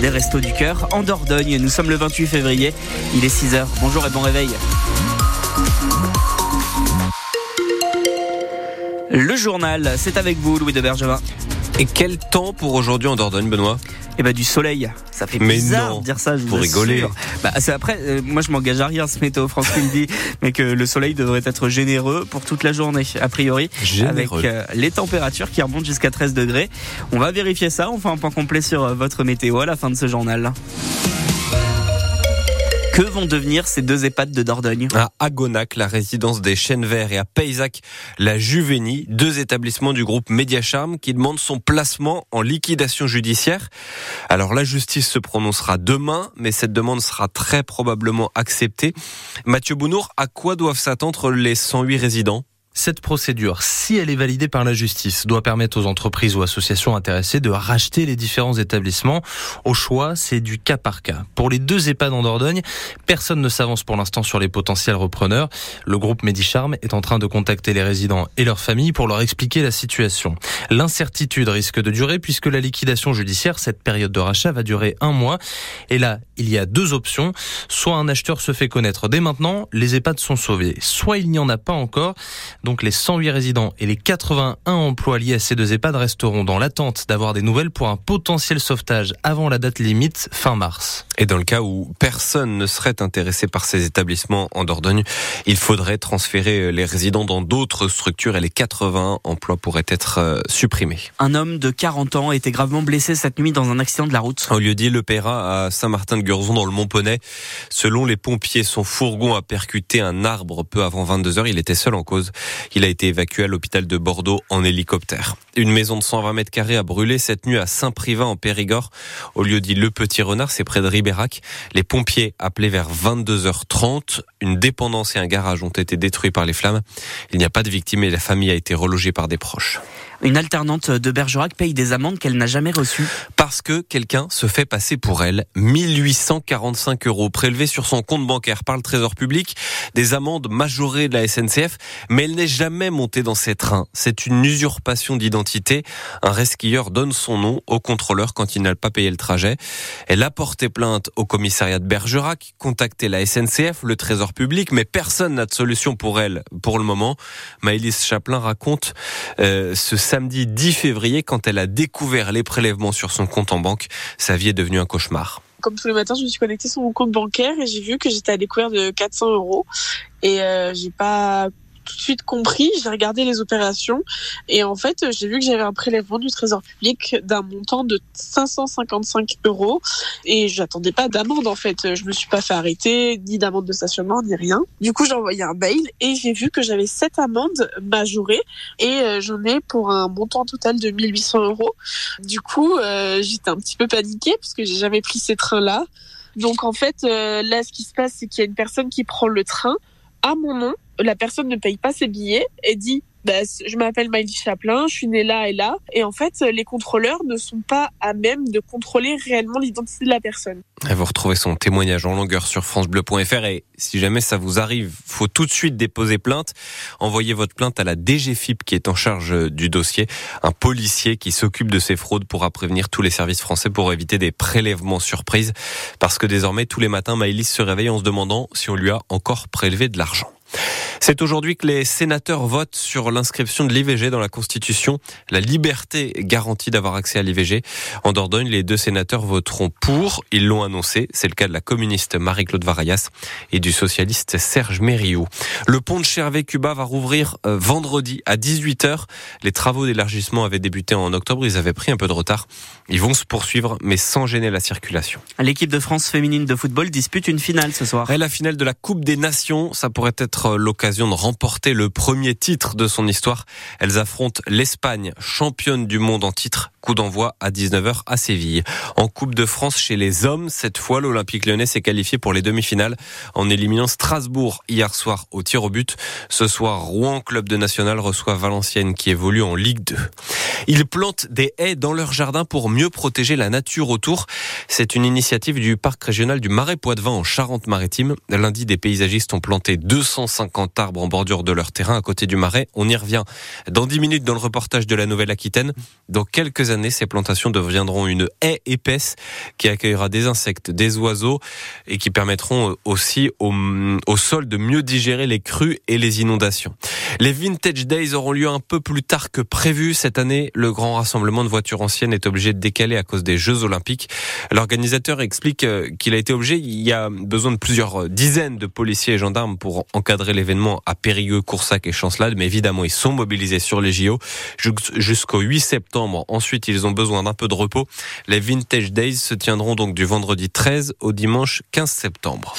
des Restos du Cœur en Dordogne. Nous sommes le 28 février, il est 6h. Bonjour et bon réveil. Le journal, c'est avec vous Louis de Bergevin. Et quel temps pour aujourd'hui en Dordogne, Benoît? Eh ben du soleil. Ça fait Mais bizarre non, de dire ça. Je vous pour rigoler. Bah, c'est après, euh, moi je m'engage à rien ce météo France qui me dit, mais que le soleil devrait être généreux pour toute la journée, a priori, Généreux. avec euh, les températures qui remontent jusqu'à 13 degrés. On va vérifier ça. On fait un point complet sur euh, votre météo à la fin de ce journal. Que vont devenir ces deux EHPAD de Dordogne? À Agonac, la résidence des Chênes Verts et à Paysac, la Juvenie, deux établissements du groupe Mediacharm qui demandent son placement en liquidation judiciaire. Alors la justice se prononcera demain, mais cette demande sera très probablement acceptée. Mathieu Bounour, à quoi doivent s'attendre les 108 résidents? Cette procédure, si elle est validée par la justice, doit permettre aux entreprises ou associations intéressées de racheter les différents établissements. Au choix, c'est du cas par cas. Pour les deux EHPAD en Dordogne, personne ne s'avance pour l'instant sur les potentiels repreneurs. Le groupe Medicharm est en train de contacter les résidents et leurs familles pour leur expliquer la situation. L'incertitude risque de durer puisque la liquidation judiciaire, cette période de rachat, va durer un mois. Et là, il y a deux options. Soit un acheteur se fait connaître dès maintenant, les EHPAD sont sauvés. Soit il n'y en a pas encore. Donc les 108 résidents et les 81 emplois liés à ces deux EHPAD resteront dans l'attente d'avoir des nouvelles pour un potentiel sauvetage avant la date limite fin mars. Et dans le cas où personne ne serait intéressé par ces établissements en Dordogne, il faudrait transférer les résidents dans d'autres structures et les 81 emplois pourraient être euh, supprimés. Un homme de 40 ans a été gravement blessé cette nuit dans un accident de la route. Au lieu dit Le Perra à Saint-Martin-de-Gurzon dans le Mont-Poney. Selon les pompiers, son fourgon a percuté un arbre peu avant 22 heures. Il était seul en cause. Il a été évacué à l'hôpital de Bordeaux en hélicoptère. Une maison de 120 mètres carrés a brûlé cette nuit à Saint-Privat en Périgord. Au lieu dit Le Petit Renard, c'est près de Ribérac. Les pompiers appelés vers 22h30. Une dépendance et un garage ont été détruits par les flammes. Il n'y a pas de victimes et la famille a été relogée par des proches. Une alternante de Bergerac paye des amendes qu'elle n'a jamais reçues. Parce que quelqu'un se fait passer pour elle. 1845 euros prélevés sur son compte bancaire par le Trésor public. Des amendes majorées de la SNCF. Mais elle n'est jamais montée dans ces trains. C'est une usurpation d'identité. Un resquilleur donne son nom au contrôleur quand il n'a pas payé le trajet. Elle a porté plainte au commissariat de Bergerac, contacté la SNCF, le Trésor public, mais personne n'a de solution pour elle pour le moment. Maëlys Chaplin raconte euh, ce samedi 10 février quand elle a découvert les prélèvements sur son compte en banque. Sa vie est devenue un cauchemar. Comme tous les matins, je me suis connectée sur mon compte bancaire et j'ai vu que j'étais à découvert de 400 euros. Et euh, j'ai pas tout de suite compris. J'ai regardé les opérations et en fait, j'ai vu que j'avais un prélèvement du Trésor public d'un montant de 555 euros et j'attendais pas d'amende en fait. Je me suis pas fait arrêter, ni d'amende de stationnement, ni rien. Du coup, j'ai envoyé un mail et j'ai vu que j'avais sept amendes majorées et euh, j'en ai pour un montant total de 1800 euros. Du coup, euh, j'étais un petit peu paniquée parce que j'ai jamais pris ces trains-là. Donc en fait, euh, là, ce qui se passe, c'est qu'il y a une personne qui prend le train à mon nom. La personne ne paye pas ses billets et dit bah, je m'appelle Miley Chaplin, je suis née là et là. Et en fait, les contrôleurs ne sont pas à même de contrôler réellement l'identité de la personne. Vous retrouvez son témoignage en longueur sur francebleu.fr et si jamais ça vous arrive, faut tout de suite déposer plainte. Envoyez votre plainte à la DGFIP qui est en charge du dossier. Un policier qui s'occupe de ces fraudes pourra prévenir tous les services français pour éviter des prélèvements surprises. Parce que désormais, tous les matins, Maëlys se réveille en se demandant si on lui a encore prélevé de l'argent. C'est aujourd'hui que les sénateurs votent sur l'inscription de l'IVG dans la Constitution, la liberté garantie d'avoir accès à l'IVG. En Dordogne, les deux sénateurs voteront pour, ils l'ont annoncé, c'est le cas de la communiste Marie-Claude Varayas et du socialiste Serge Mériou. Le pont de Chervé-Cuba va rouvrir euh, vendredi à 18h. Les travaux d'élargissement avaient débuté en octobre, ils avaient pris un peu de retard. Ils vont se poursuivre, mais sans gêner la circulation. L'équipe de France féminine de football dispute une finale ce soir. Et la finale de la Coupe des Nations, ça pourrait être l'occasion de remporter le premier titre de son histoire. Elles affrontent l'Espagne, championne du monde en titre. Coup d'envoi à 19h à Séville. En Coupe de France chez les hommes, cette fois, l'Olympique lyonnais s'est qualifié pour les demi-finales en éliminant Strasbourg hier soir au tir au but. Ce soir, Rouen, club de national, reçoit Valenciennes qui évolue en Ligue 2. Ils plantent des haies dans leur jardin pour mieux protéger la nature autour. C'est une initiative du parc régional du Marais Poitevin en Charente-Maritime. Lundi, des paysagistes ont planté 250 arbres en bordure de leur terrain à côté du Marais. On y revient dans 10 minutes dans le reportage de la Nouvelle-Aquitaine. Dans quelques ces plantations deviendront une haie épaisse qui accueillera des insectes, des oiseaux et qui permettront aussi au, au sol de mieux digérer les crues et les inondations. Les Vintage Days auront lieu un peu plus tard que prévu. Cette année, le grand rassemblement de voitures anciennes est obligé de décaler à cause des Jeux Olympiques. L'organisateur explique euh, qu'il a été obligé, il y a besoin de plusieurs dizaines de policiers et gendarmes pour encadrer l'événement à Périgueux, Coursac et Chancelade, mais évidemment, ils sont mobilisés sur les JO jusqu'au 8 septembre. Ils ont besoin d'un peu de repos. Les Vintage Days se tiendront donc du vendredi 13 au dimanche 15 septembre.